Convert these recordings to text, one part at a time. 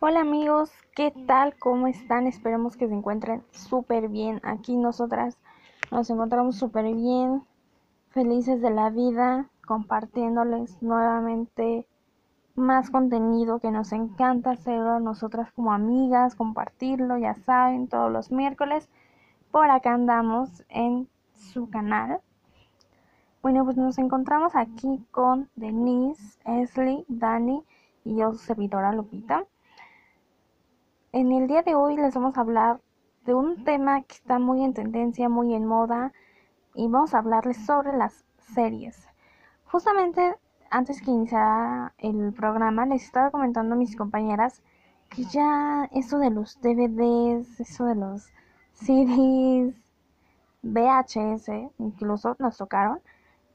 Hola amigos, ¿qué tal? ¿Cómo están? Esperemos que se encuentren súper bien. Aquí nosotras nos encontramos súper bien, felices de la vida, compartiéndoles nuevamente más contenido que nos encanta hacerlo nosotras como amigas, compartirlo, ya saben, todos los miércoles. Por acá andamos en su canal. Bueno, pues nos encontramos aquí con Denise, Esli, Dani y yo, su servidora Lupita. En el día de hoy les vamos a hablar de un tema que está muy en tendencia, muy en moda, y vamos a hablarles sobre las series. Justamente antes que iniciara el programa, les estaba comentando a mis compañeras que ya eso de los DVDs, eso de los CDs, VHS, incluso nos tocaron,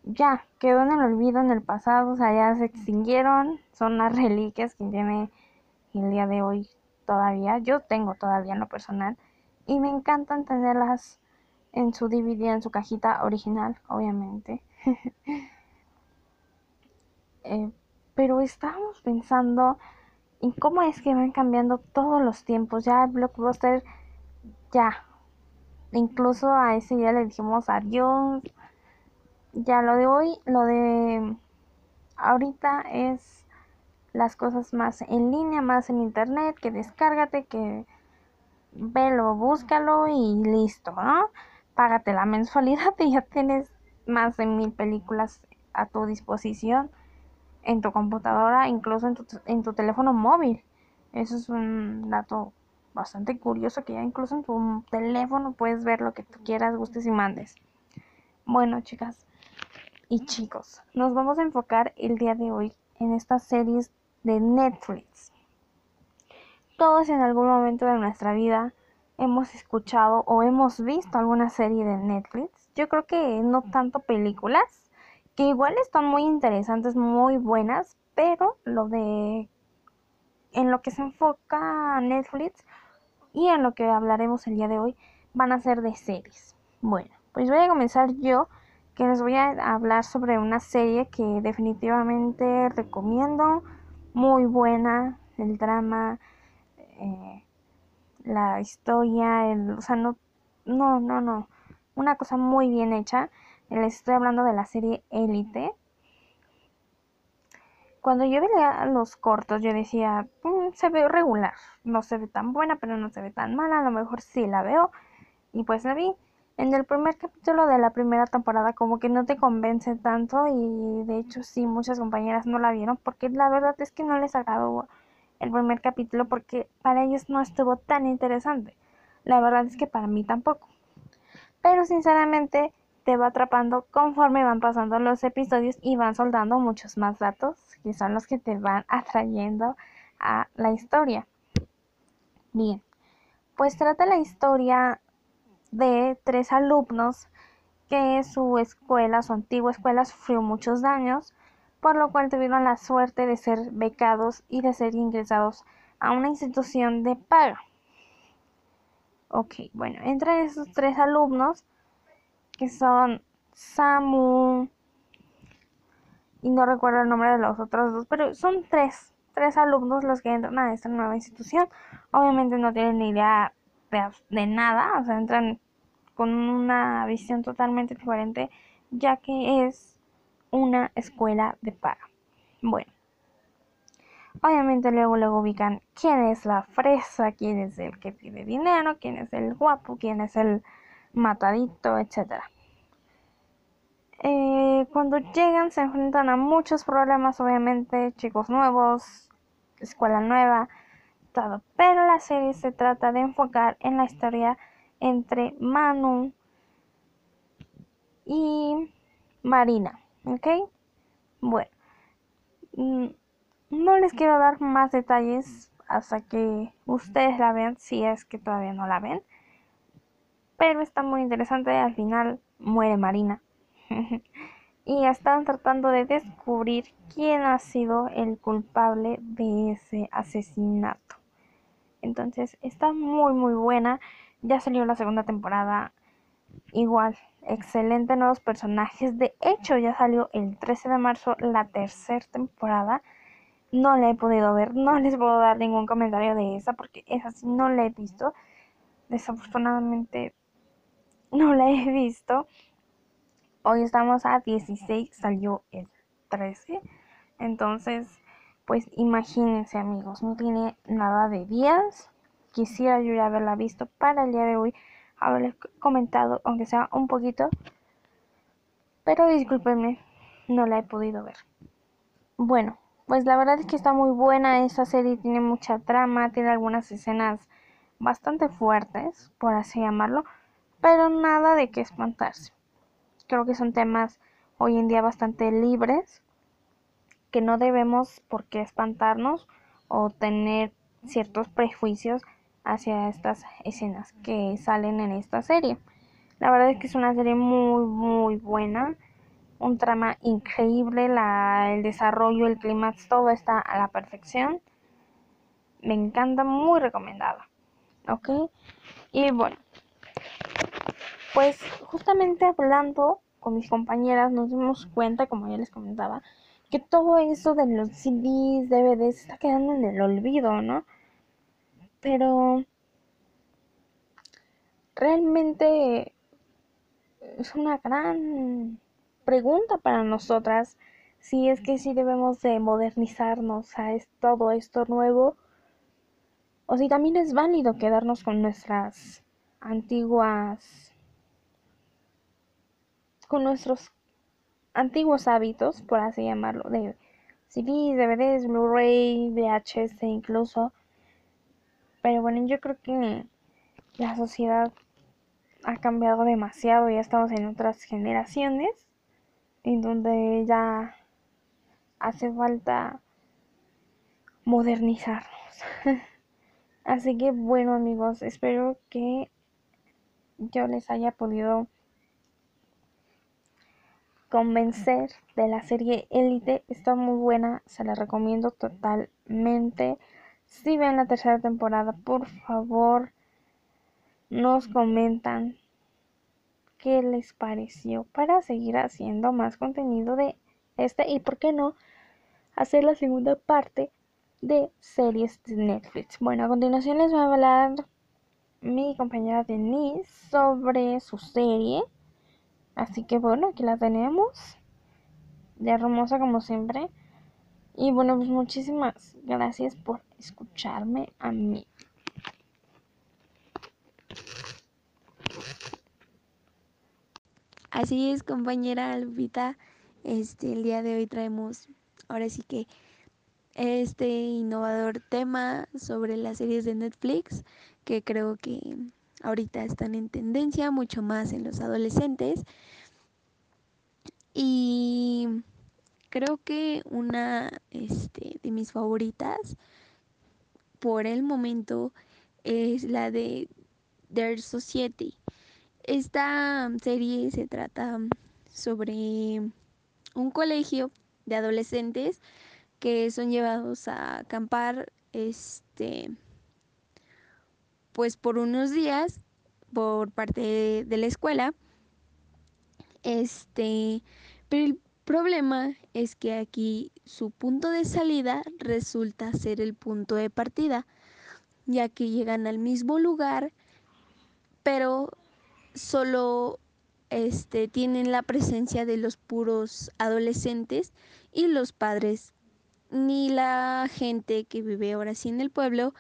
ya quedó en el olvido en el pasado, o sea, ya se extinguieron, son las reliquias que tiene el día de hoy todavía, yo tengo todavía en lo personal y me encantan tenerlas en su DVD, en su cajita original, obviamente. Eh, pero estábamos pensando en cómo es que van cambiando todos los tiempos. Ya el blockbuster, ya. Incluso a ese día le dijimos adiós. Ya lo de hoy, lo de ahorita es las cosas más en línea, más en internet, que descárgate, que velo, búscalo y listo, ¿no? Págate la mensualidad y ya tienes más de mil películas a tu disposición en tu computadora, incluso en tu, en tu teléfono móvil. Eso es un dato bastante curioso que ya incluso en tu teléfono puedes ver lo que tú quieras, gustes y mandes. Bueno, chicas y chicos, nos vamos a enfocar el día de hoy en estas series de Netflix. Todos en algún momento de nuestra vida hemos escuchado o hemos visto alguna serie de Netflix. Yo creo que no tanto películas, que igual están muy interesantes, muy buenas, pero lo de en lo que se enfoca Netflix y en lo que hablaremos el día de hoy van a ser de series. Bueno, pues voy a comenzar yo que les voy a hablar sobre una serie que definitivamente recomiendo muy buena, el drama, eh, la historia, el, o sea, no, no, no, no, una cosa muy bien hecha. Les estoy hablando de la serie Élite. Cuando yo veía los cortos, yo decía, mm, se ve regular, no se ve tan buena, pero no se ve tan mala, a lo mejor sí la veo. Y pues la vi en el primer capítulo de la primera temporada como que no te convence tanto y de hecho sí muchas compañeras no la vieron porque la verdad es que no les agradó el primer capítulo porque para ellos no estuvo tan interesante. La verdad es que para mí tampoco. Pero sinceramente te va atrapando conforme van pasando los episodios y van soldando muchos más datos que son los que te van atrayendo a la historia. Bien, pues trata la historia de tres alumnos que su escuela, su antigua escuela, sufrió muchos daños, por lo cual tuvieron la suerte de ser becados y de ser ingresados a una institución de paga. Ok, bueno, entre esos tres alumnos, que son Samu, y no recuerdo el nombre de los otros dos, pero son tres, tres alumnos los que entran a esta nueva institución. Obviamente no tienen ni idea de, nada, o sea, entran con una visión totalmente diferente, ya que es una escuela de paga. Bueno, obviamente luego luego ubican quién es la fresa, quién es el que pide dinero, quién es el guapo, quién es el matadito, etcétera. Eh, cuando llegan se enfrentan a muchos problemas, obviamente, chicos nuevos, escuela nueva, Pero la serie se trata de enfocar en la historia entre Manu y Marina. ¿Ok? Bueno. Mm, no les quiero dar más detalles hasta que ustedes la vean, si es que todavía no la ven. Pero está muy interesante. Al final muere Marina. y están tratando de descubrir quién ha sido el culpable de ese asesinato. Entonces está muy muy buena. Ya salió la segunda temporada. Igual, excelente nuevos personajes. De hecho, ya salió el 13 de marzo la tercera temporada. No la he podido ver, no les puedo dar ningún comentario de esa porque esa sí no la he visto. Desafortunadamente no la he visto. Hoy estamos a 16, salió el 13. Entonces, pues imagínense amigos, no tiene nada de días. Quisiera yo ya haberla visto para el día de hoy, haberles comentado, aunque sea un poquito. Pero discúlpenme, no la he podido ver. Bueno, pues la verdad es que está muy buena esta serie, tiene mucha trama, tiene algunas escenas bastante fuertes, por así llamarlo, pero nada de qué espantarse. Creo que son temas hoy en día bastante libres que no debemos por qué espantarnos o tener ciertos prejuicios hacia estas escenas que salen en esta serie. La verdad es que es una serie muy muy buena, un trama increíble, la, el desarrollo, el clima, todo está a la perfección. Me encanta, muy recomendada. ¿Ok? Y bueno, pues justamente hablando con mis compañeras nos dimos cuenta, como ya les comentaba, que todo eso de los CDs, DVDs está quedando en el olvido, ¿no? Pero realmente es una gran pregunta para nosotras si es que sí debemos de modernizarnos a todo esto nuevo o si también es válido quedarnos con nuestras antiguas con nuestros antiguos hábitos, por así llamarlo, de CDs, DVDs, Blu-ray, VHS incluso. Pero bueno, yo creo que la sociedad ha cambiado demasiado, ya estamos en otras generaciones, en donde ya hace falta modernizarnos. Así que bueno amigos, espero que yo les haya podido convencer de la serie Elite. Está muy buena, se la recomiendo totalmente. Si ven la tercera temporada, por favor, nos comentan qué les pareció para seguir haciendo más contenido de este y por qué no hacer la segunda parte de series de Netflix. Bueno, a continuación les voy a hablar mi compañera Denise sobre su serie Así que bueno, aquí la tenemos. Ya hermosa como siempre. Y bueno, pues muchísimas gracias por escucharme a mí. Así es, compañera Lupita. Este, el día de hoy traemos, ahora sí que, este innovador tema sobre las series de Netflix, que creo que ahorita están en tendencia, mucho más en los adolescentes. Y creo que una este, de mis favoritas por el momento es la de Their Society. Esta serie se trata sobre un colegio de adolescentes que son llevados a acampar este pues por unos días por parte de, la escuela. Este, pero el problema es que aquí su punto de salida resulta ser el punto de partida, ya que llegan al mismo lugar, pero solo este, tienen la presencia de los puros adolescentes y los padres, ni la gente que vive ahora sí en el pueblo,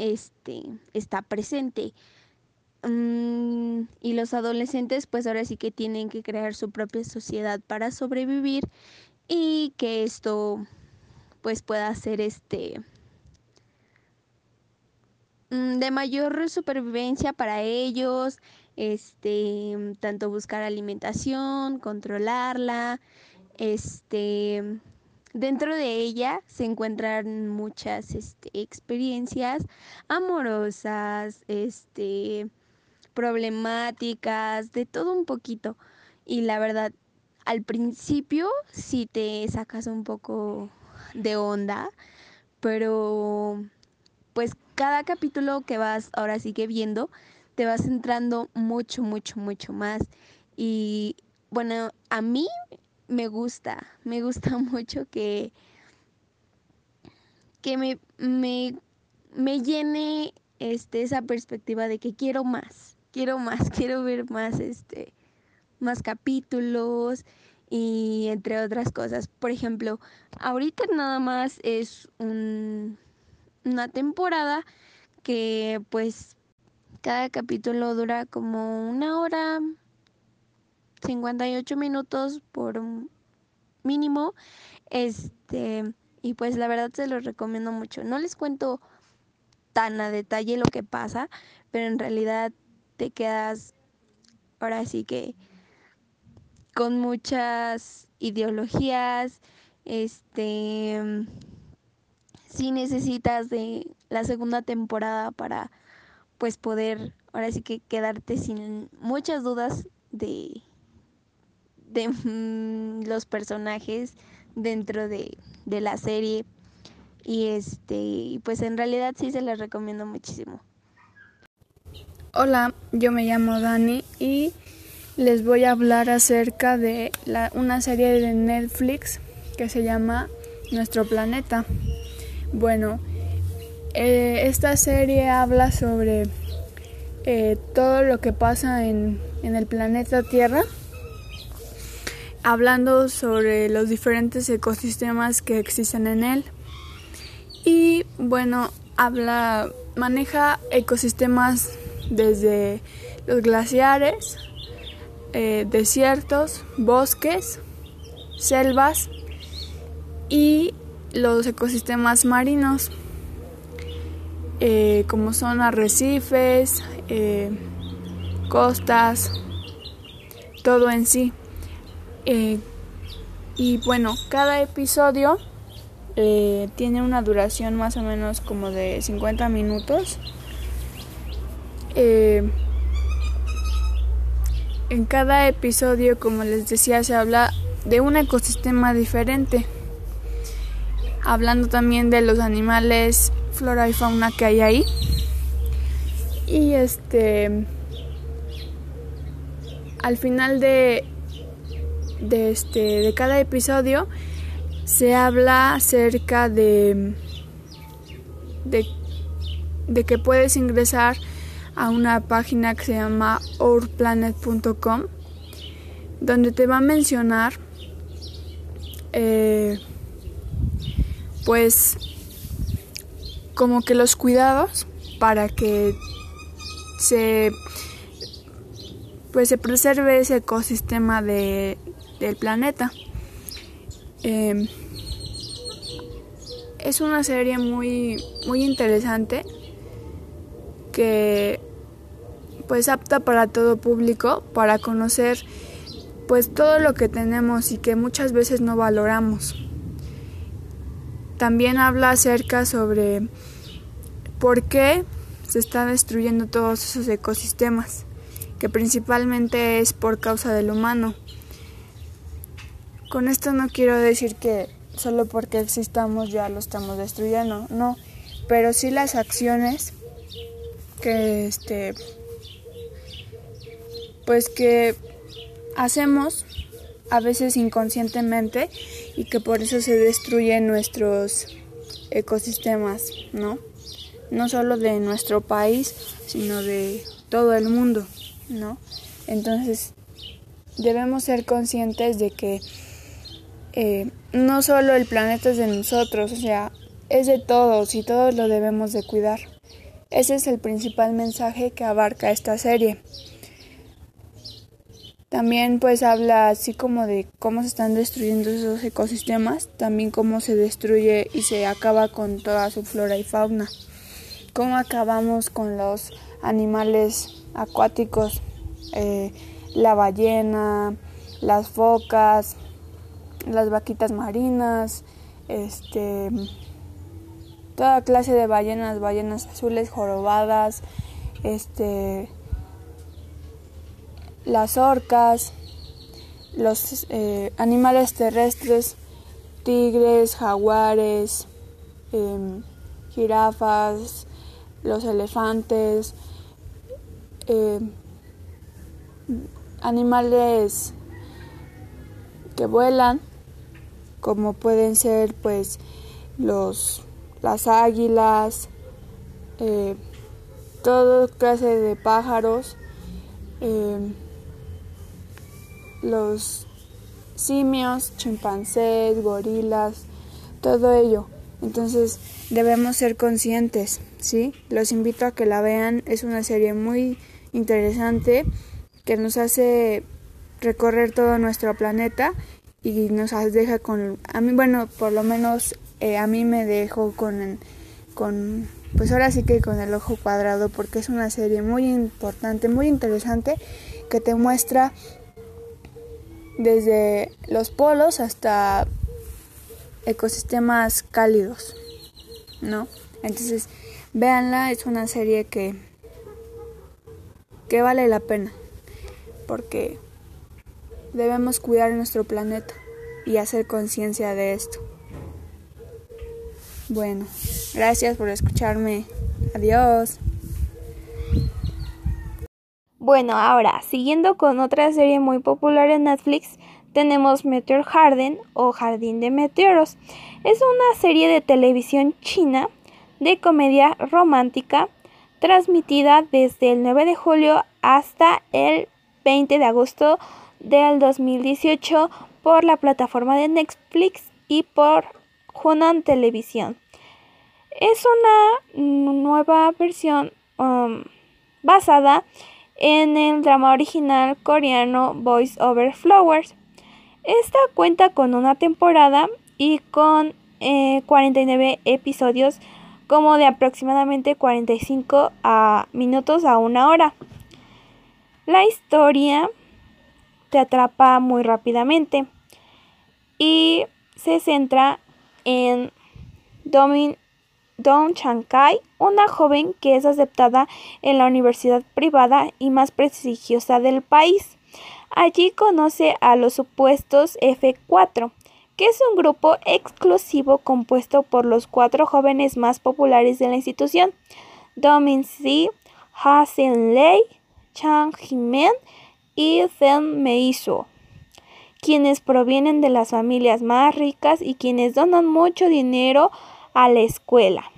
este, está presente. Mm, y los adolescentes pues ahora sí que tienen que crear su propia sociedad para sobrevivir y que esto pues pueda ser este mm, de mayor supervivencia para ellos, este, tanto buscar alimentación, controlarla, este, Dentro de ella se encuentran muchas este, experiencias amorosas, este, problemáticas, de todo un poquito. Y la verdad, al principio sí te sacas un poco de onda, pero pues cada capítulo que vas ahora sí que viendo, te vas entrando mucho, mucho, mucho más. Y bueno, a mí me gusta, me gusta mucho que, que me, me, me llene este, esa perspectiva de que quiero más, quiero más, quiero ver más, este, más capítulos y entre otras cosas. Por ejemplo, ahorita nada más es un, una temporada que pues cada capítulo dura como una hora, 58 minutos por mínimo. Este, y pues la verdad se los recomiendo mucho. No les cuento tan a detalle lo que pasa, pero en realidad te quedas ahora sí que con muchas ideologías, este si necesitas de la segunda temporada para pues poder ahora sí que quedarte sin muchas dudas de de mm, los personajes dentro de, de la serie y este, pues en realidad sí se les recomiendo muchísimo. Hola, yo me llamo Dani y les voy a hablar acerca de la, una serie de Netflix que se llama Nuestro Planeta. Bueno, eh, esta serie habla sobre eh, todo lo que pasa en, en el planeta Tierra, hablando sobre los diferentes ecosistemas que existen en él y bueno, habla, maneja ecosistemas desde los glaciares, eh, desiertos, bosques, selvas y los ecosistemas marinos, eh, como son arrecifes, eh, costas, todo en sí. Y bueno, cada episodio eh, tiene una duración más o menos como de 50 minutos. Eh, en cada episodio, como les decía, se habla de un ecosistema diferente. Hablando también de los animales, flora y fauna que hay ahí. Y este al final de de este de cada episodio se habla acerca de, de, que puedes ingresar a una página que se llama ourplanet.com donde te va a mencionar eh, pues como que los cuidados para que se pues se preserve ese ecosistema de, del planeta. Em, es una serie muy, muy interesante que pues apta para todo público, para conocer pues todo lo que tenemos y que muchas veces no valoramos. También habla acerca sobre por qué se están destruyendo todos esos ecosistemas, que principalmente es por causa del humano. Con esto no quiero decir que solo porque existamos ya lo estamos destruyendo, no, pero sí las acciones que este pues que hacemos a veces inconscientemente y que por eso se destruyen nuestros ecosistemas, ¿no? No solo de nuestro país, sino de todo el mundo, ¿no? Entonces, debemos ser conscientes de que eh, no solo el planeta es de nosotros, o sea, es de todos y todos lo debemos de cuidar. Ese es el principal mensaje que abarca esta serie. También pues habla así como de cómo se están destruyendo esos ecosistemas, también cómo se destruye y se acaba con toda su flora y fauna, cómo acabamos con los animales acuáticos, eh, la ballena, las focas, las vaquitas marinas, este, toda clase de ballenas, ballenas azules, jorobadas, este, las orcas, los eh, animales terrestres, tigres, jaguares, em, jirafas, los elefantes, em, animales que vuelan, como pueden ser pues los las águilas, eh, toda clase de pájaros, eh, los simios, chimpancés, gorilas, todo ello. Entonces debemos ser conscientes, ¿sí? Los invito a que la vean, es una serie muy interesante que nos hace recorrer todo nuestro planeta y nos deja con, a mí, bueno, por lo menos eh, a mí me dejó con, con, pues ahora sí que con el ojo cuadrado porque es una serie muy importante, muy interesante que te muestra desde los polos hasta ecosistemas cálidos, ¿no? Entonces, véanla, es una serie que, que vale la pena, porque debemos cuidar nuestro planeta y hacer conciencia de esto. Bueno, gracias por escucharme. Adiós. Bueno, ahora, siguiendo con otra serie muy popular en Netflix, tenemos Meteor Garden o Jardín de Meteoros. Es una serie de televisión china de comedia romántica transmitida desde el 9 de julio hasta el 20 de agosto del 2018 por la plataforma de Netflix y por Hunan Televisión. Es una nueva versión um, basada en el drama original coreano Voice Over Flowers. Esta cuenta con una temporada y con 49 eh, episodios como de aproximadamente 45 a minutos a una hora. La historia te atrapa muy rápidamente y se centra en Domin Don Kai, una joven que es aceptada en la universidad privada y más prestigiosa del país. Allí conoce a los supuestos F4, que es un grupo exclusivo compuesto por los cuatro jóvenes más populares de la institución, Domin Si, Ha Sin Lei, Chang Jimen y Zhen Meisu, quienes provienen de las familias más ricas y quienes donan mucho dinero a la escuela.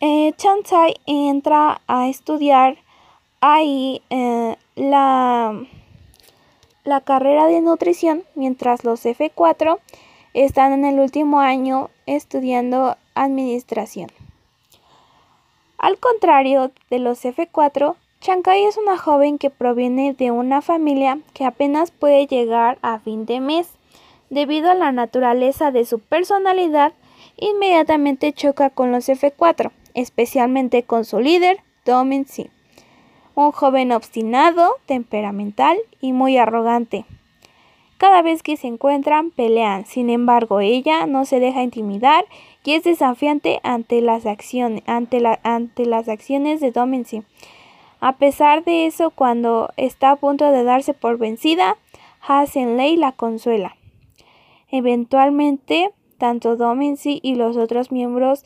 Eh, Chansai entra a estudiar ahí eh, la, la carrera de nutrición, mientras los F4 están en el último año estudiando administración. Al contrario de los F4, Chankai es una joven que proviene de una familia que apenas puede llegar a fin de mes. Debido a la naturaleza de su personalidad, inmediatamente choca con los F4, especialmente con su líder, Domin un joven obstinado, temperamental y muy arrogante. Cada vez que se encuentran, pelean. Sin embargo, ella no se deja intimidar y es desafiante ante las acciones, ante, ante las acciones de Dominsi. A pesar de eso, cuando está a punto de darse por vencida, Lei la consuela. Eventualmente, tanto Dominsi y los otros miembros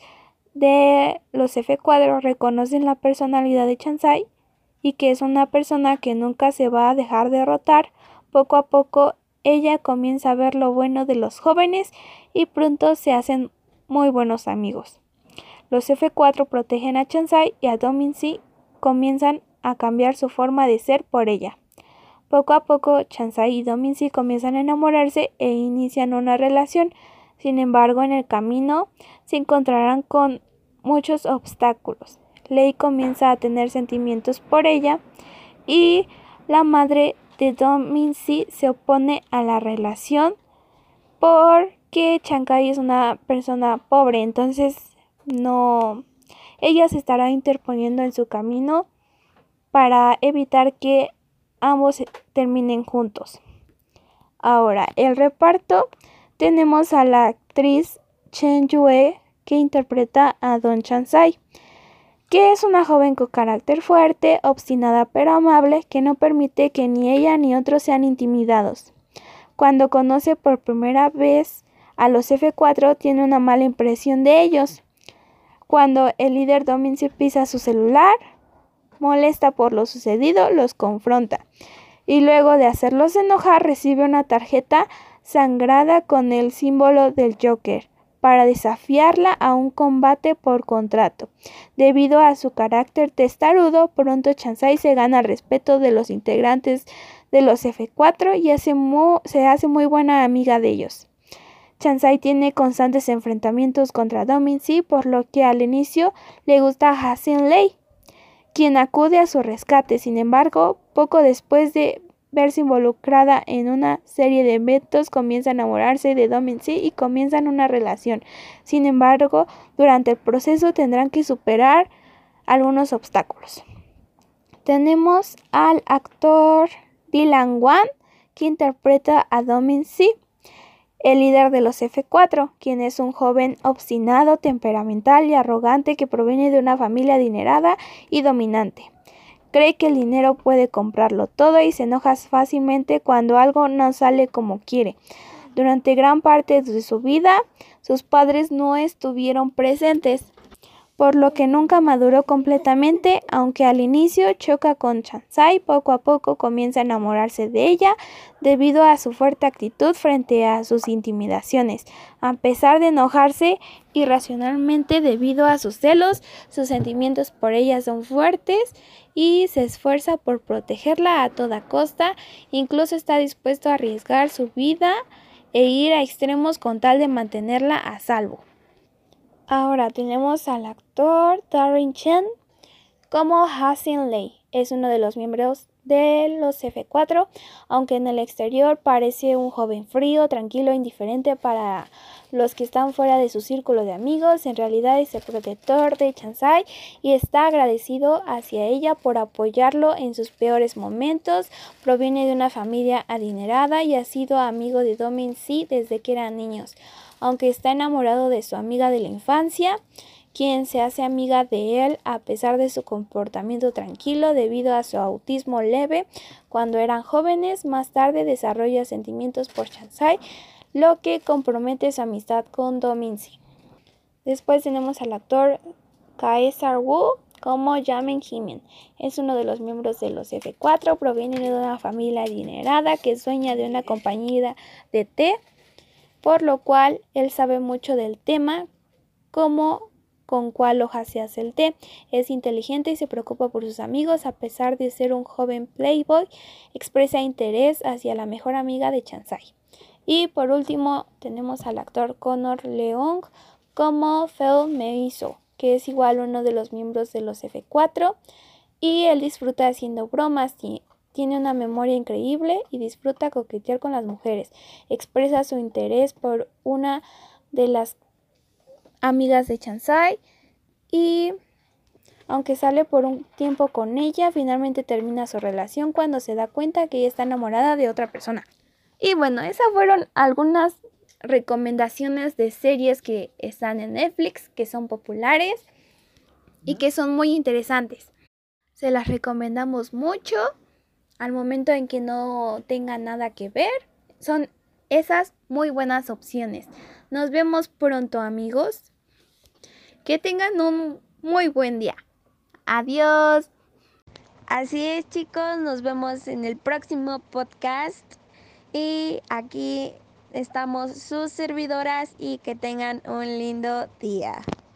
de los F4 reconocen la personalidad de Chansai y que es una persona que nunca se va a dejar derrotar. Poco a poco ella comienza a ver lo bueno de los jóvenes y pronto se hacen muy buenos amigos. Los F4 protegen a Chansai y a Dominsi comienzan a cambiar su forma de ser por ella. Poco a poco, Chansai y Dominsi comienzan a enamorarse e inician una relación sin embargo, en el camino se encontrarán con muchos obstáculos. Lei comienza a tener sentimientos por ella y la madre de Dominci se opone a la relación porque Chankai es una persona pobre, entonces no ella se estará interponiendo en su camino para evitar que ambos terminen juntos. Ahora, el reparto tenemos a la actriz Chen Yue que interpreta a Don Chansai, que es una joven con carácter fuerte, obstinada pero amable, que no permite que ni ella ni otros sean intimidados. Cuando conoce por primera vez a los F4 tiene una mala impresión de ellos. Cuando el líder Domin se pisa su celular, molesta por lo sucedido, los confronta. Y luego de hacerlos enojar, recibe una tarjeta sangrada con el símbolo del Joker para desafiarla a un combate por contrato. Debido a su carácter testarudo, pronto Chansai se gana el respeto de los integrantes de los F4 y se hace muy buena amiga de ellos. Chansai tiene constantes enfrentamientos contra Domincy, por lo que al inicio le gusta a Hasin Lei, quien acude a su rescate. Sin embargo, poco después de verse involucrada en una serie de eventos, comienza a enamorarse de Domincy y comienzan una relación. Sin embargo, durante el proceso tendrán que superar algunos obstáculos. Tenemos al actor Dylan Wan, que interpreta a Domincy el líder de los F4, quien es un joven obstinado, temperamental y arrogante que proviene de una familia adinerada y dominante. Cree que el dinero puede comprarlo todo y se enoja fácilmente cuando algo no sale como quiere. Durante gran parte de su vida, sus padres no estuvieron presentes, por lo que nunca maduró completamente, aunque al inicio choca con Chansai, poco a poco comienza a enamorarse de ella debido a su fuerte actitud frente a sus intimidaciones. A pesar de enojarse irracionalmente debido a sus celos, sus sentimientos por ella son fuertes y se esfuerza por protegerla a toda costa, incluso está dispuesto a arriesgar su vida e ir a extremos con tal de mantenerla a salvo. Ahora tenemos al actor Darren Chen como Hasin Lei. Es uno de los miembros de los F4, aunque en el exterior parece un joven frío, tranquilo, indiferente para los que están fuera de su círculo de amigos. En realidad es el protector de Chansai y está agradecido hacia ella por apoyarlo en sus peores momentos. Proviene de una familia adinerada y ha sido amigo de Domin Si desde que eran niños aunque está enamorado de su amiga de la infancia, quien se hace amiga de él a pesar de su comportamiento tranquilo debido a su autismo leve cuando eran jóvenes. Más tarde desarrolla sentimientos por Chansai, lo que compromete su amistad con Dominzi. Después tenemos al actor Kaesar Wu como Yamen Jimin. Es uno de los miembros de los F4, proviene de una familia adinerada que sueña de una compañía de té por lo cual él sabe mucho del tema, como con cuál hoja se hace el té. Es inteligente y se preocupa por sus amigos, a pesar de ser un joven playboy, expresa interés hacia la mejor amiga de Chansai. Y por último tenemos al actor Connor Leong como Phil Meiso, que es igual uno de los miembros de los F4 y él disfruta haciendo bromas y tiene una memoria increíble y disfruta coquetear con las mujeres. Expresa su interés por una de las amigas de Chansai y aunque sale por un tiempo con ella, finalmente termina su relación cuando se da cuenta que ella está enamorada de otra persona. Y bueno, esas fueron algunas recomendaciones de series que están en Netflix, que son populares y que son muy interesantes. Se las recomendamos mucho al momento en que no tenga nada que ver. Son esas muy buenas opciones. Nos vemos pronto amigos. Que tengan un muy buen día. Adiós. Así es chicos, nos vemos en el próximo podcast. Y aquí estamos sus servidoras y que tengan un lindo día.